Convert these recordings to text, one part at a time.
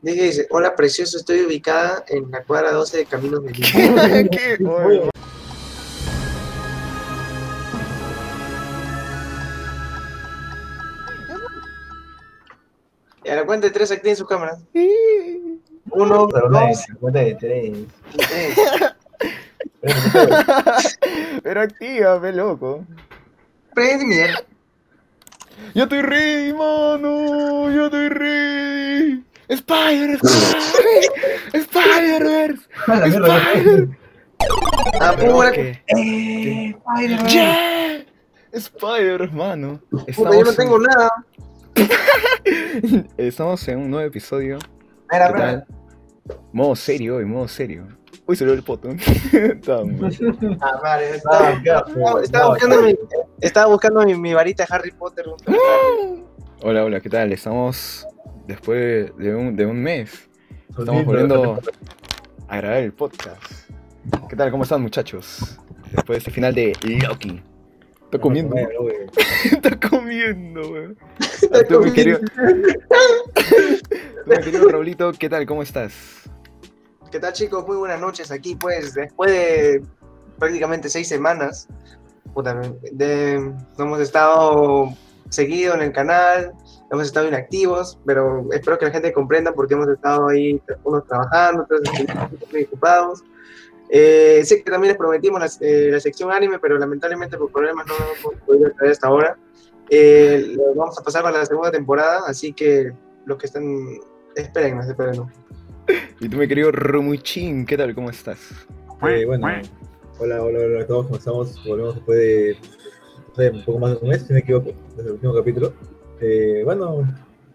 Dice, dice, hola precioso, estoy ubicada en la cuadra 12 de Caminos de Lima. ¿Qué? Oye, Y a la cuenta de tres activen sus cámaras. Uno, Pero no, dos, cuenta de tres. Pero actívame, loco. Premier. Yo estoy ready, mano. Yo estoy ready. Spider, Spider. ¿Qué? ¡Eh! Spider-Man! Yeah. Spider, mano. Puta, yo no tengo nada. Estamos en un nuevo episodio. Espera, ¿Qué espera. tal? Modo serio hoy, modo serio. Uy, se le el poto. Está mal. Ah, madre, Ah, estaba, qué estaba- estaba buscando, mi, estaba buscando mi, mi varita de Harry Potter. Hola, hola, ¿qué tal? Estamos después de un, de un mes. Estamos volviendo a grabar el podcast. ¿Qué tal? ¿Cómo están, muchachos? Después de este final de Loki. Está comiendo. Está comiendo, weón. Tú, mi comiendo. querido. Tú, mi querido Raulito, ¿qué tal? ¿Cómo estás? ¿Qué tal chicos? Muy buenas noches aquí pues después de prácticamente seis semanas de, hemos estado seguido en el canal, hemos estado inactivos, pero espero que la gente comprenda porque hemos estado ahí unos trabajando, otros muy ocupados. Eh, sé que también les prometimos la, eh, la sección anime, pero lamentablemente por problemas no hemos podido traer hasta ahora. Eh, vamos a pasar a la segunda temporada, así que los que están, esperen, esperen. Y tú, mi querido Rumuchín, ¿qué tal? ¿Cómo estás? Eh, bueno, hola, hola, hola a todos, ¿cómo estamos? Volvemos después de no sé, un poco más de un mes, si no me equivoco, desde el último capítulo. Eh, bueno,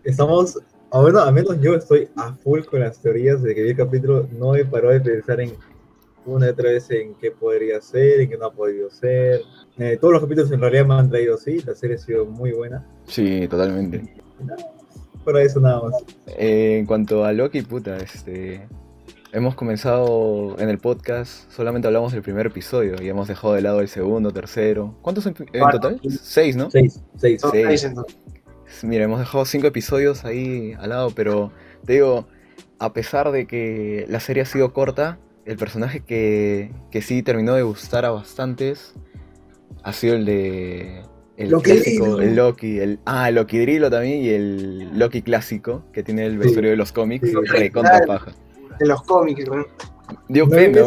estamos, a bueno, al menos yo estoy a full con las teorías de que vi el capítulo, no he parado de pensar en una y otra vez en qué podría ser, en qué no ha podido ser. Eh, todos los capítulos en realidad me han traído sí, la serie ha sido muy buena. Sí, totalmente. Para eso nada más. Eh, en cuanto a Loki, puta, este. Hemos comenzado en el podcast, solamente hablamos del primer episodio y hemos dejado de lado el segundo, tercero. ¿Cuántos en, en total? Seis, ¿no? Seis, seis. Son seis, entonces. Mira, hemos dejado cinco episodios ahí al lado, pero te digo, a pesar de que la serie ha sido corta, el personaje que, que sí terminó de gustar a bastantes ha sido el de. El Loki clásico, Drilo. el Loki, el. Ah, el Loki Drilo también y el Loki clásico, que tiene el vestuario de los cómics, Sí. recontra Claro. paja. de los cómics, ¿no? Dio No, pena,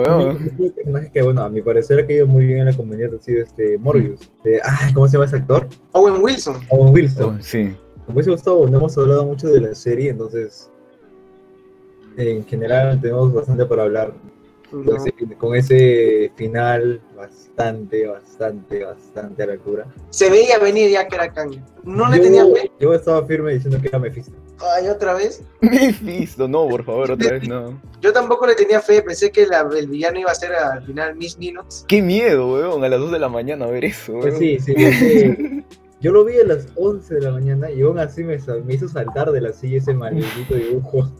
es que, bueno, a mi parecer ha caído muy bien en la comunidad, ha sido este Morbius. Eh, ah, ¿Cómo se llama ese actor? Owen Wilson. Owen Wilson. Oh, sí. Me hubiese gustado, no hemos hablado mucho de la serie, entonces en general tenemos bastante para hablar con, ese, con ese final bastante, bastante, bastante a la altura. Se veía venir ya que era Kang. No le yo, tenía fe. yo estaba firme diciendo que era Mephisto. Ay, otra vez. Mephisto, no, por favor, otra vez no. Yo tampoco le tenía fe. Pensé que la- el villano iba a ser al final Miss Minutes. Qué miedo, weón, a las 2 de la mañana ver eso, weón. Pues sí, sí, porque yo lo vi a las 11 de la mañana y aún así me, me hizo saltar de la silla ese maldito dibujo.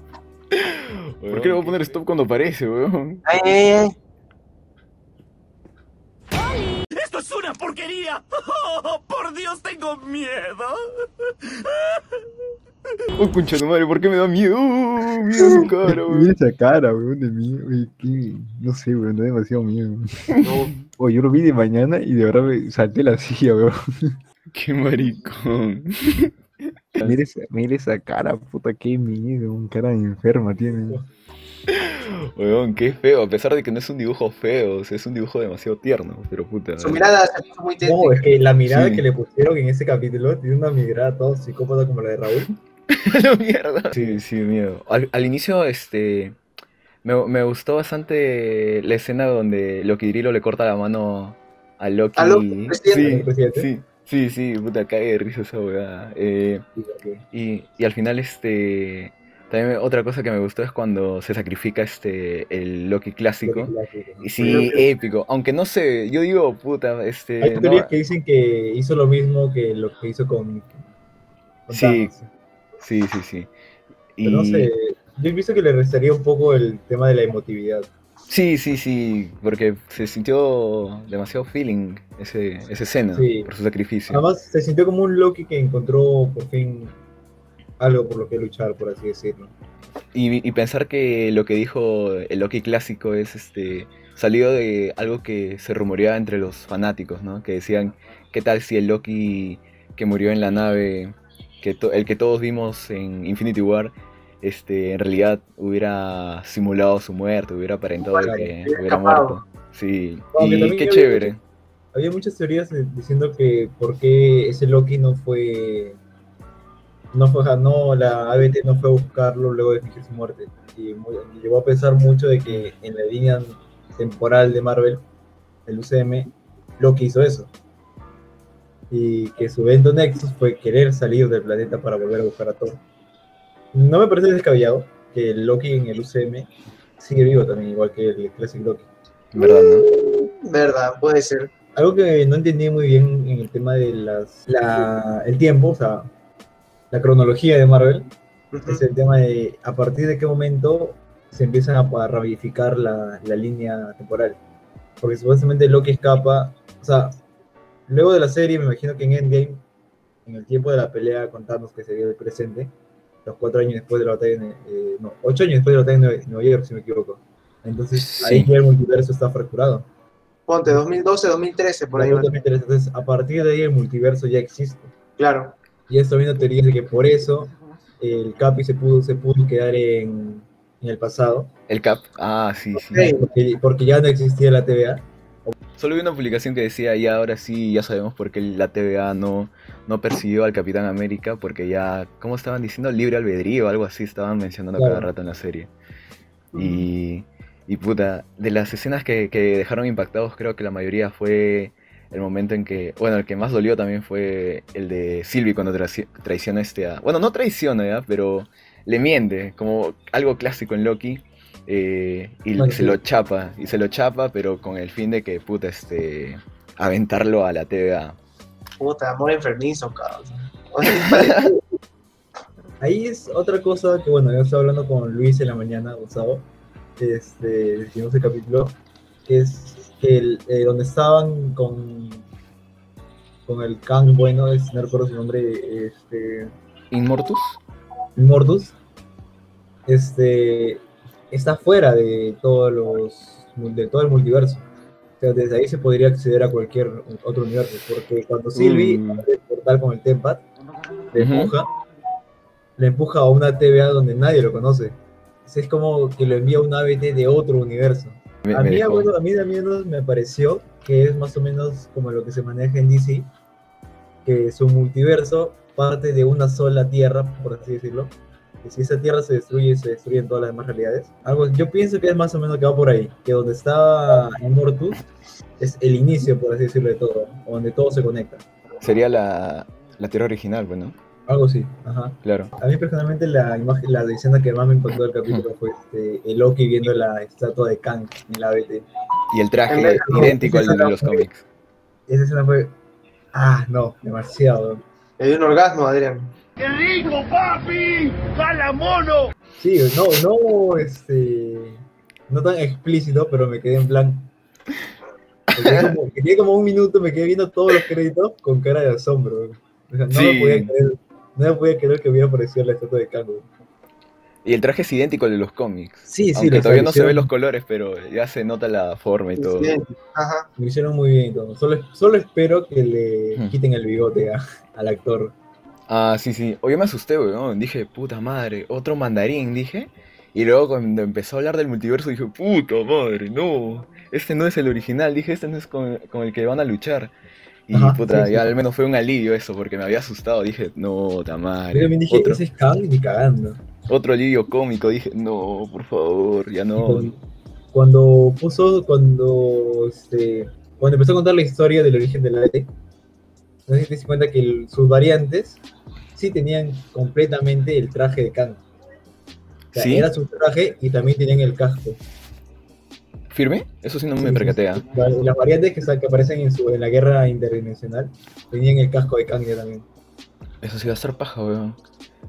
¿Por qué le voy a poner stop cuando aparece, weón? Ay, ay, ay. ¡Esto es una porquería! ¡Oh, por Dios, tengo miedo! Oh, concha de madre, ¿por qué me da miedo? Oh, miedo en su cara, Mira weón. esa cara, weón, de mí. Oye, qué- No sé, weón, da demasiado miedo. Oye, yo lo vi de mañana y de verdad me salté la silla, weón. Qué maricón. Mira esa, mira esa cara, puta, qué miedo. Un cara enferma tiene. Weón, qué feo, a pesar de que no es un dibujo feo, o sea, es un dibujo demasiado tierno, pero puta. Su mirada se puso muy No, tétrica. es que la mirada Sí. que le pusieron en ese capítulo tiene una mirada todo psicópata como la de Raúl. la mierda. Sí, sí, miedo. Al, al inicio, este. Me, me gustó bastante la escena donde Loki Drilo le corta la mano a Loki. A Loki, presidente. sí, Presidente. sí, sí, sí, puta, cae de risa esa weá. Eh, y, y al final, este. También otra cosa que me gustó es cuando se sacrifica este el Loki clásico. Y sí, épico. Aunque no sé, yo digo, puta, este. Hay no- teorías que dicen que hizo lo mismo que lo que hizo con. con Sí. Thanos. Sí, sí, sí. Pero no sé. Yo he visto que le restaría un poco el tema de la emotividad. Sí, sí, sí, porque se sintió demasiado feeling ese, esa escena Sí. por su sacrificio. Además, se sintió como un Loki que encontró por fin algo por lo que luchar, por así decirlo. Y, y pensar que lo que dijo el Loki clásico es este salido de algo que se rumoreaba entre los fanáticos, ¿no? Que decían, ¿qué tal si el Loki que murió en la nave, que el que todos vimos en Infinity War, este, en realidad hubiera simulado su muerte, hubiera aparentado que hubiera muerto? Sí, y qué chévere. había muchas teorías diciendo que por qué ese Loki no fue no fue, no, la ABT no fue a buscarlo luego de fingir su muerte. Y, y, llegó a pensar mucho de que en la línea temporal de Marvel, el UCM, Loki hizo eso. Y que su evento Nexus fue querer salir del planeta para volver a buscar a Thor. No me parece descabellado que Loki en el UCM sigue vivo también, igual que el Classic Loki. ¿Verdad, no? Verdad, puede ser. Algo que no entendí muy bien en el tema de las, la, el tiempo, o sea, la cronología de Marvel, es el tema de a partir de qué momento se empiezan a, ramificar la, la, línea temporal. Porque supuestamente Loki escapa, o sea, luego de la serie, me imagino que en Endgame, en el tiempo de la pelea con Thanos que se dio el presente, los cuatro años después de la batalla, eh, no, ocho años después de la batalla en Nueva York, si me equivoco. Entonces ahí ya el multiverso está fracturado. Ponte, 2012, 2013, por ahí. 2013, entonces a partir de ahí el multiverso ya existe. Claro. Y esto viendo teorías de que por eso el Capi se pudo, se pudo quedar en, en el pasado. El Cap, ah, sí, sí. Porque, porque, ya no existía la TVA. Solo vi una publicación que decía, y ahora sí, ya sabemos por qué la TVA no, no persiguió al Capitán América, porque ya, ¿cómo estaban diciendo? Libre albedrío o algo así, estaban mencionando claro. cada rato en la serie. Y, y puta, de las escenas que, que dejaron impactados, creo que la mayoría fue el momento en que, bueno, el que más dolió también fue el de Sylvie cuando traiciona este a... Bueno, no traiciona, ¿ya? Pero le miente, como algo clásico en Loki. Eh, y se lo chapa, y se lo chapa, pero con el fin de que, puta, este, aventarlo a la TVA. Puta, amor enfermizo, cabrón. Ahí es otra cosa que, bueno, yo estaba hablando con Luis en la mañana, Gustavo, este, decimos el capítulo, que es que el, eh, donde estaban con, con el Kang bueno, es, no recuerdo su nombre, este... Inmortus. Inmortus, este, está fuera de todos los de todo el multiverso. O sea, desde ahí se podría acceder a cualquier otro universo, porque cuando Sylvie mm. abre el portal con el Tempat, le empuja, le empuja a una TVA donde nadie lo conoce. Es como que lo envía a un ABT de otro universo. Me, a, mí, bueno, a mí también me pareció que es más o menos como lo que se maneja en DC, que su multiverso parte de una sola tierra, por así decirlo, si esa tierra se destruye, se destruyen todas las demás realidades. Algo, yo pienso que es más o menos que va por ahí, que donde está Immortus es el inicio, por así decirlo, de todo, donde todo se conecta. Sería la, la tierra original, bueno. Algo así, ajá. Claro. A mí personalmente la imagen, la escena que más me impactó del capítulo fue este, el Loki viendo la estatua de Kang en la BT. Y el traje idéntico al de los cómics. Esa escena fue, ah, no, demasiado. Me dio un orgasmo, Adrián. ¡Qué rico, papi! ¡Jala mono! Sí, no, no, este. No tan explícito, pero me quedé en plan. Me quedé como, me quedé como un minuto, me quedé viendo todos los créditos con cara de asombro. O sea, no, sí. me podía creer, no me podía creer que hubiera aparecido la estatua de Kang. Y el traje es idéntico al de los cómics. Sí, sí. Aunque todavía no se ven los colores, pero ya se nota la forma y todo. Sí, ajá. Lo hicieron muy bien y todo. Solo, solo espero que le hmm. quiten el bigote a, al actor. Ah, sí, sí. Oye, me asusté, weón. Dije, puta madre, otro mandarín, dije. Y luego cuando empezó a hablar del multiverso, dije, puta madre, no. Este no es el original. Dije, este no es con, con el que van a luchar. Y Ajá, puta, sí, ya al menos fue un alivio eso, porque me había asustado. Dije, no, ta madre. Yo también dije, otro, ese es Kang ni cagando. Otro alivio cómico. Dije, no, por favor, ya no. Cuando puso, cuando, este, cuando empezó a contar la historia del origen de la ET, no sé si te das cuenta que el, sus variantes sí tenían completamente el traje de Kang. O sea, ¿Sí? Era su traje y también tenían el casco. ¿Firme? Eso sí no sí, me percatea. Las variantes que, que aparecen en, su, en, la guerra interdimensional tenían el casco de Kang también. Eso sí va a ser paja, weón.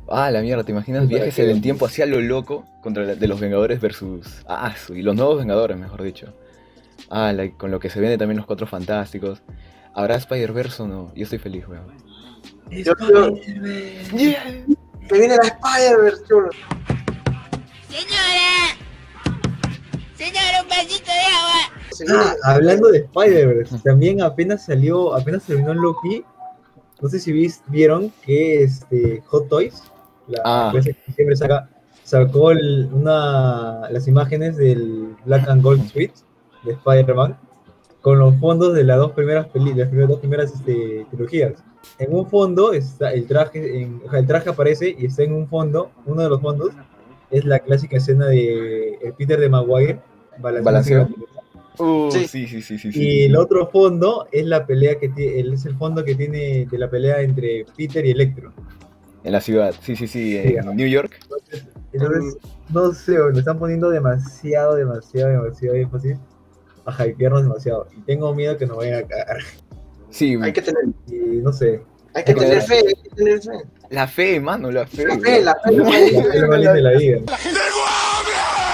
Ah, la mierda, ¿te imaginas sí, viajes en el tiempo hacia lo loco contra la, de los Vengadores versus. Ah, y los nuevos Vengadores, mejor dicho. Ah, la, con lo que se viene también los Cuatro Fantásticos. ¿Habrá Spider-Verse o no? Yo estoy feliz, weón. Yo, yo, Se viene la Spider-Verse, chulo. Señora. Señora, un vasito de agua. Ah, hablando de Spider-Verse, también apenas salió, apenas terminó Loki. No sé si vis- vieron que este Hot Toys, la Ah. empresa que siempre saca, sacó el- una, las imágenes del Black and Gold Suite de Spider-Man con los fondos de las dos primeras peli- las primeras dos primeras este, trilogías. En un fondo está el traje, en- o sea, el traje aparece y está en un fondo, uno de los fondos es la clásica escena de el Peter de Maguire Balanceo. Uh, Sí. sí, sí, sí, sí. y sí. el otro fondo es la pelea que tiene, es el fondo que tiene de la pelea entre Peter y Electro. En la ciudad, sí, sí, sí, Sí, en. New York. Entonces, no sé, le están poniendo demasiado, demasiado, demasiado énfasis a hypearnos demasiado. Y tengo miedo que nos vayan a cagar. Sí, Hay que tener, Y no sé. hay que Hay que tener fe, hay que tener fe. la fe, mano, la fe. La fe, la fe. Es lo más lindo de la vida.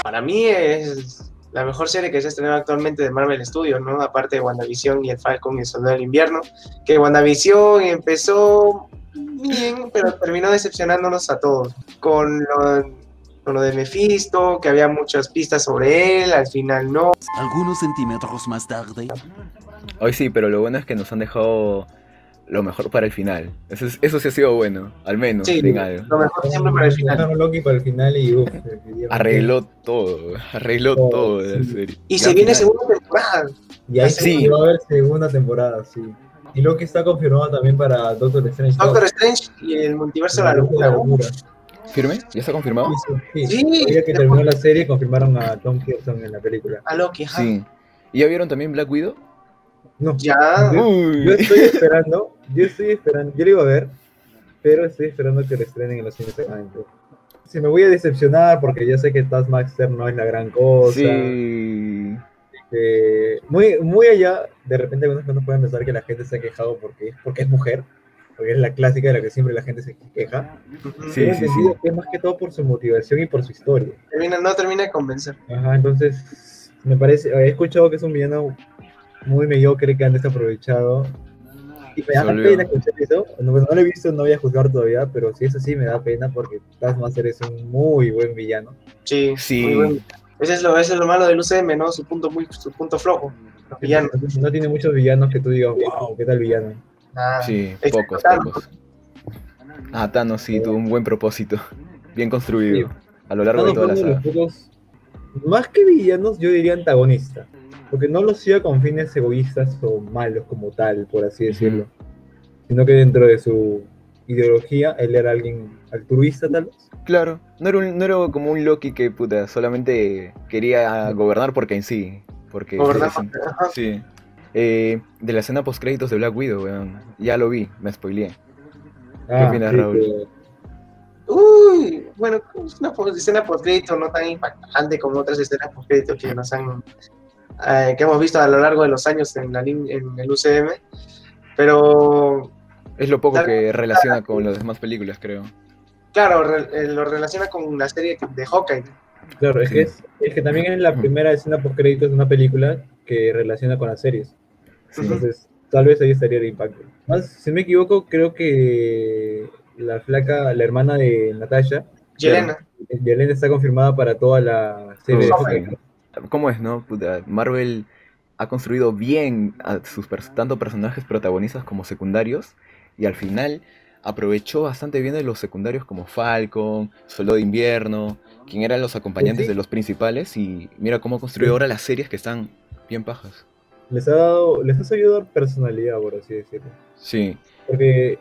Para mí es la mejor serie que se ha estrenado actualmente de Marvel Studios, ¿no? Aparte de WandaVision y el Falcon y el Soldado del Invierno, que WandaVision empezó bien, pero terminó decepcionándonos a todos. Con lo, con lo de Mephisto, que había muchas pistas sobre él, al final no. Algunos centímetros más tarde. Hoy sí, pero lo bueno es que nos han dejado lo mejor para el final. Eso, es- eso sí ha sido bueno, al menos, Sí, en algo. lo mejor siempre para el final. Dejaron Loki para el final y uff. definitivamente. Arregló todo, arregló Todo, todo de la serie. Y se viene final- segunda temporada. Y ahí Sí. va a haber segunda temporada, sí. Y Loki está confirmado también para Doctor Strange. Doctor Strange y el multiverso de la La locura. ¿Firme? ¿Ya está confirmado? Sí, Sí. El día que terminó la serie confirmaron a Tom Hiddleston en la película. A Loki, ajá. Sí. ¿Y ya vieron también Black Widow? No, Ya. Yo estoy esperando, yo estoy esperando, yo lo iba a ver, pero estoy esperando que lo estrenen en los cines seguramente. Si me voy a decepcionar porque ya sé que Taskmaster no es la gran cosa. Sí. muy, muy allá, de repente algunos personas pueden pensar que la gente se ha quejado porque, porque es mujer, porque es la clásica de la que siempre la gente se queja. Sí, sí, sí. es más que todo por su motivación y por su historia. Termina- no termina de convencer. Ajá, entonces me parece, he escuchado que es un villano muy mediocre que han desaprovechado. Y me da pena escuchar eso. No, bueno, no lo he visto, no voy a juzgar todavía, pero si es así me da pena porque Taskmaster es un muy buen villano. Sí, Sí. muy. Ese es lo, ese es lo malo del UCM, ¿no? Su punto, muy, su punto flojo. Los villanos. No tiene muchos villanos que tú digas, wow, ¿qué tal villano? Ah, Sí, pocos, Thanos. pocos. Ah, Thanos sí, tuvo un buen propósito. Bien construido. Sí. A lo largo de toda la saga. pocos, más que villanos, yo diría antagonista. Porque no los hacía con fines egoístas o malos como tal, por así decirlo. Sino que dentro de su ideología, él era alguien altruista tal vez. Claro, no era, un- no era como un Loki que puta, solamente quería gobernar porque en sí. Porque Gobernar. Sí. Eh, de la escena post créditos de Black Widow, weón. Ya lo vi, me spoileé. Ah, opinas, sí, Raúl? que- Uy, bueno, es una escena post-crédito no tan impactante como otras escenas post-crédito que nos han eh, que hemos visto a lo largo de los años en, la, en el UCM. Pero Es lo poco que relaciona con las demás películas, creo. claro, re- eh, lo relaciona con la serie de Hawkeye. Claro, es, Sí. que es, es que también es la primera escena post créditos de una película que relaciona con las series. Sí. Entonces, tal vez ahí estaría el impacto. Más, si me equivoco, creo que la flaca, la hermana de Natasha, Yelena. Yelena está confirmada para toda la serie de. ¿Cómo es, no? Puta, Marvel ha construido bien a sus pers- tanto personajes protagonistas como secundarios y al final aprovechó bastante bien de los secundarios como Falcon, Soldado de Invierno, quien eran los acompañantes Sí. de los principales y mira cómo construyó Sí. ahora las series que están bien pajas. Les ha dado, les ha sabido dar personalidad, por así decirlo. Sí, Porque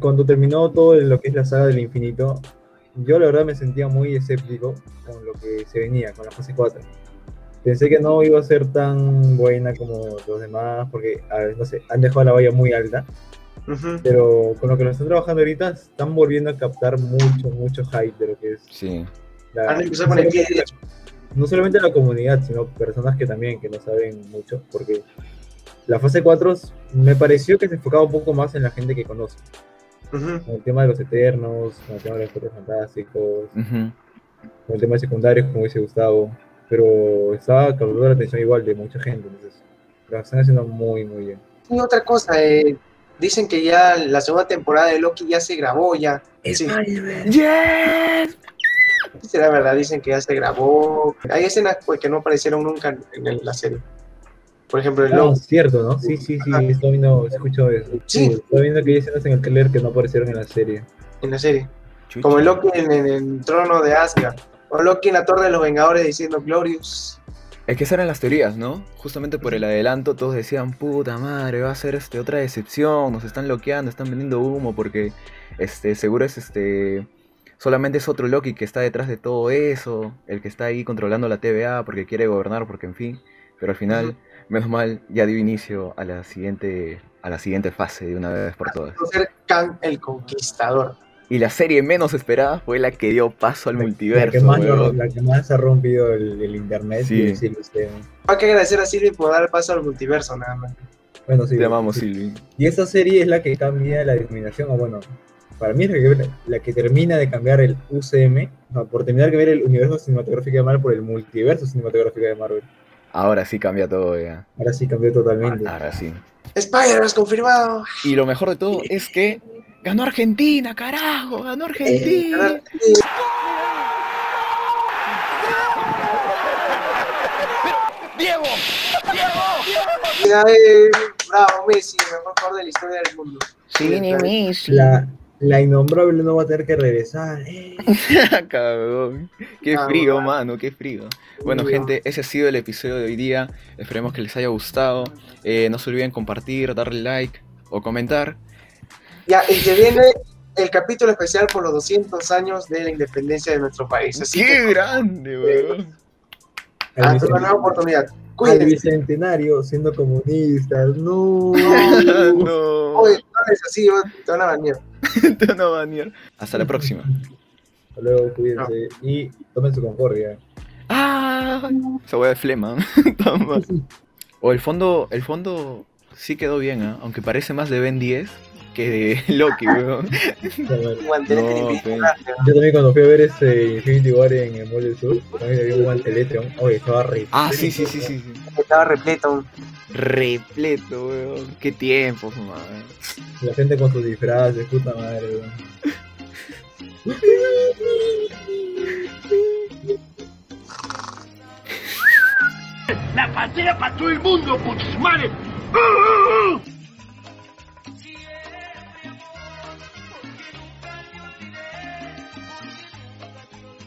cuando terminó todo lo que es la saga del infinito, yo la verdad me sentía muy escéptico con lo que se venía, con la fase 4. Pensé que no iba a ser tan buena como los demás, porque, a ver, no sé, han dejado la valla muy alta, Ujú. pero con lo que lo están trabajando ahorita, están volviendo a captar mucho, mucho hype de lo que es sí. la... Han empezado con el pie derecho. No solamente la comunidad, sino personas que también que no saben mucho, porque la fase 4 me pareció que se enfocaba un poco más en la gente que conoce. Ujú. con el tema de los eternos, con el tema de los cuatro fantásticos, Ujú. con el tema de secundarios, como dice Gustavo, pero estaba captando la atención igual de mucha gente, entonces lo están haciendo muy, muy bien. Y otra cosa, eh, dicen que ya la segunda temporada de Loki ya se grabó ya. Sí, ¡Yes! Será verdad, dicen que ya se grabó. Hay escenas pues, que no aparecieron nunca en, la serie. Por ejemplo, el No, Loki. cierto, ¿no? Sí, sí, sí, estoy viendo, escucho eso. Sí. Estoy viendo que hay escenas en el trailer que no aparecieron en la serie. en la serie. Chucha. Como el Loki en, en el trono de Asgard. O Loki en la Torre de los Vengadores diciendo Glorious. Es que esas eran las teorías, ¿no? Justamente por el adelanto todos decían, puta madre, va a ser este, otra decepción, nos están bloqueando, están vendiendo humo porque este, seguro es este... Solamente es otro Loki que está detrás de todo eso, el que está ahí controlando la TVA porque quiere gobernar, porque en fin. Pero al final, menos mal, ya dio inicio a la siguiente, a la siguiente fase de una vez por todas. Ser Kang el Conquistador. Y la serie menos esperada fue la que dio paso al La que, multiverso. más, la que más ha rompido el, el internet. Sí. Sí. sí, usted. Hay que agradecer a Silvi por dar paso al multiverso, nada más. Bueno, sí. Te amamos, sí. Silvi. Y esa serie es la que cambia la denominación, o bueno, para mí es la que, la que termina de cambiar el UCM, o sea, por terminar de ver el universo cinematográfico de Marvel por el multiverso cinematográfico de Marvel. Ahora sí cambia todo ya. Ahora sí cambió totalmente. Ahora sí. Spider-Man confirmado. Y lo mejor de todo es que ganó Argentina, carajo, ganó Argentina. ¡Diego! Mira, eh, bravo, Messi, el mejor jugador de la historia del mundo. La, la innombrable no va a tener que regresar. eh. Cabrón. Qué frío, mano, qué frío. Bueno, gente, ese ha sido el episodio de hoy día. Esperemos que les haya gustado. Eh, no se olviden compartir, darle like o comentar. Ya, y que viene el capítulo especial por los 200 años de la independencia de nuestro país. Así ¡Qué que, grande, weón! Al, hasta una nueva oportunidad. al Cuídense. bicentenario siendo comunistas. No. no. Oye, no es así, te van a bañar. Te. Hasta la próxima. Hasta luego, cuídense. Y tomen su concordia. ¡Ah! Esa hueá de flema. O el fondo, el fondo sí quedó bien, ¿ah? aunque parece más de Ben 10 que de Loki, weón. Guantelete No, Yo también cuando fui a ver este Infinity War en el Mall del Sur, también había un guantelete. Oye, estaba re. Ah, sí, sí, sí, sí. sí. Estaba repleto. Repleto, weón. Qué tiempos, madre. La gente con sus disfraces, puta madre, weón. ¡La pantera para todo el mundo, putis madre!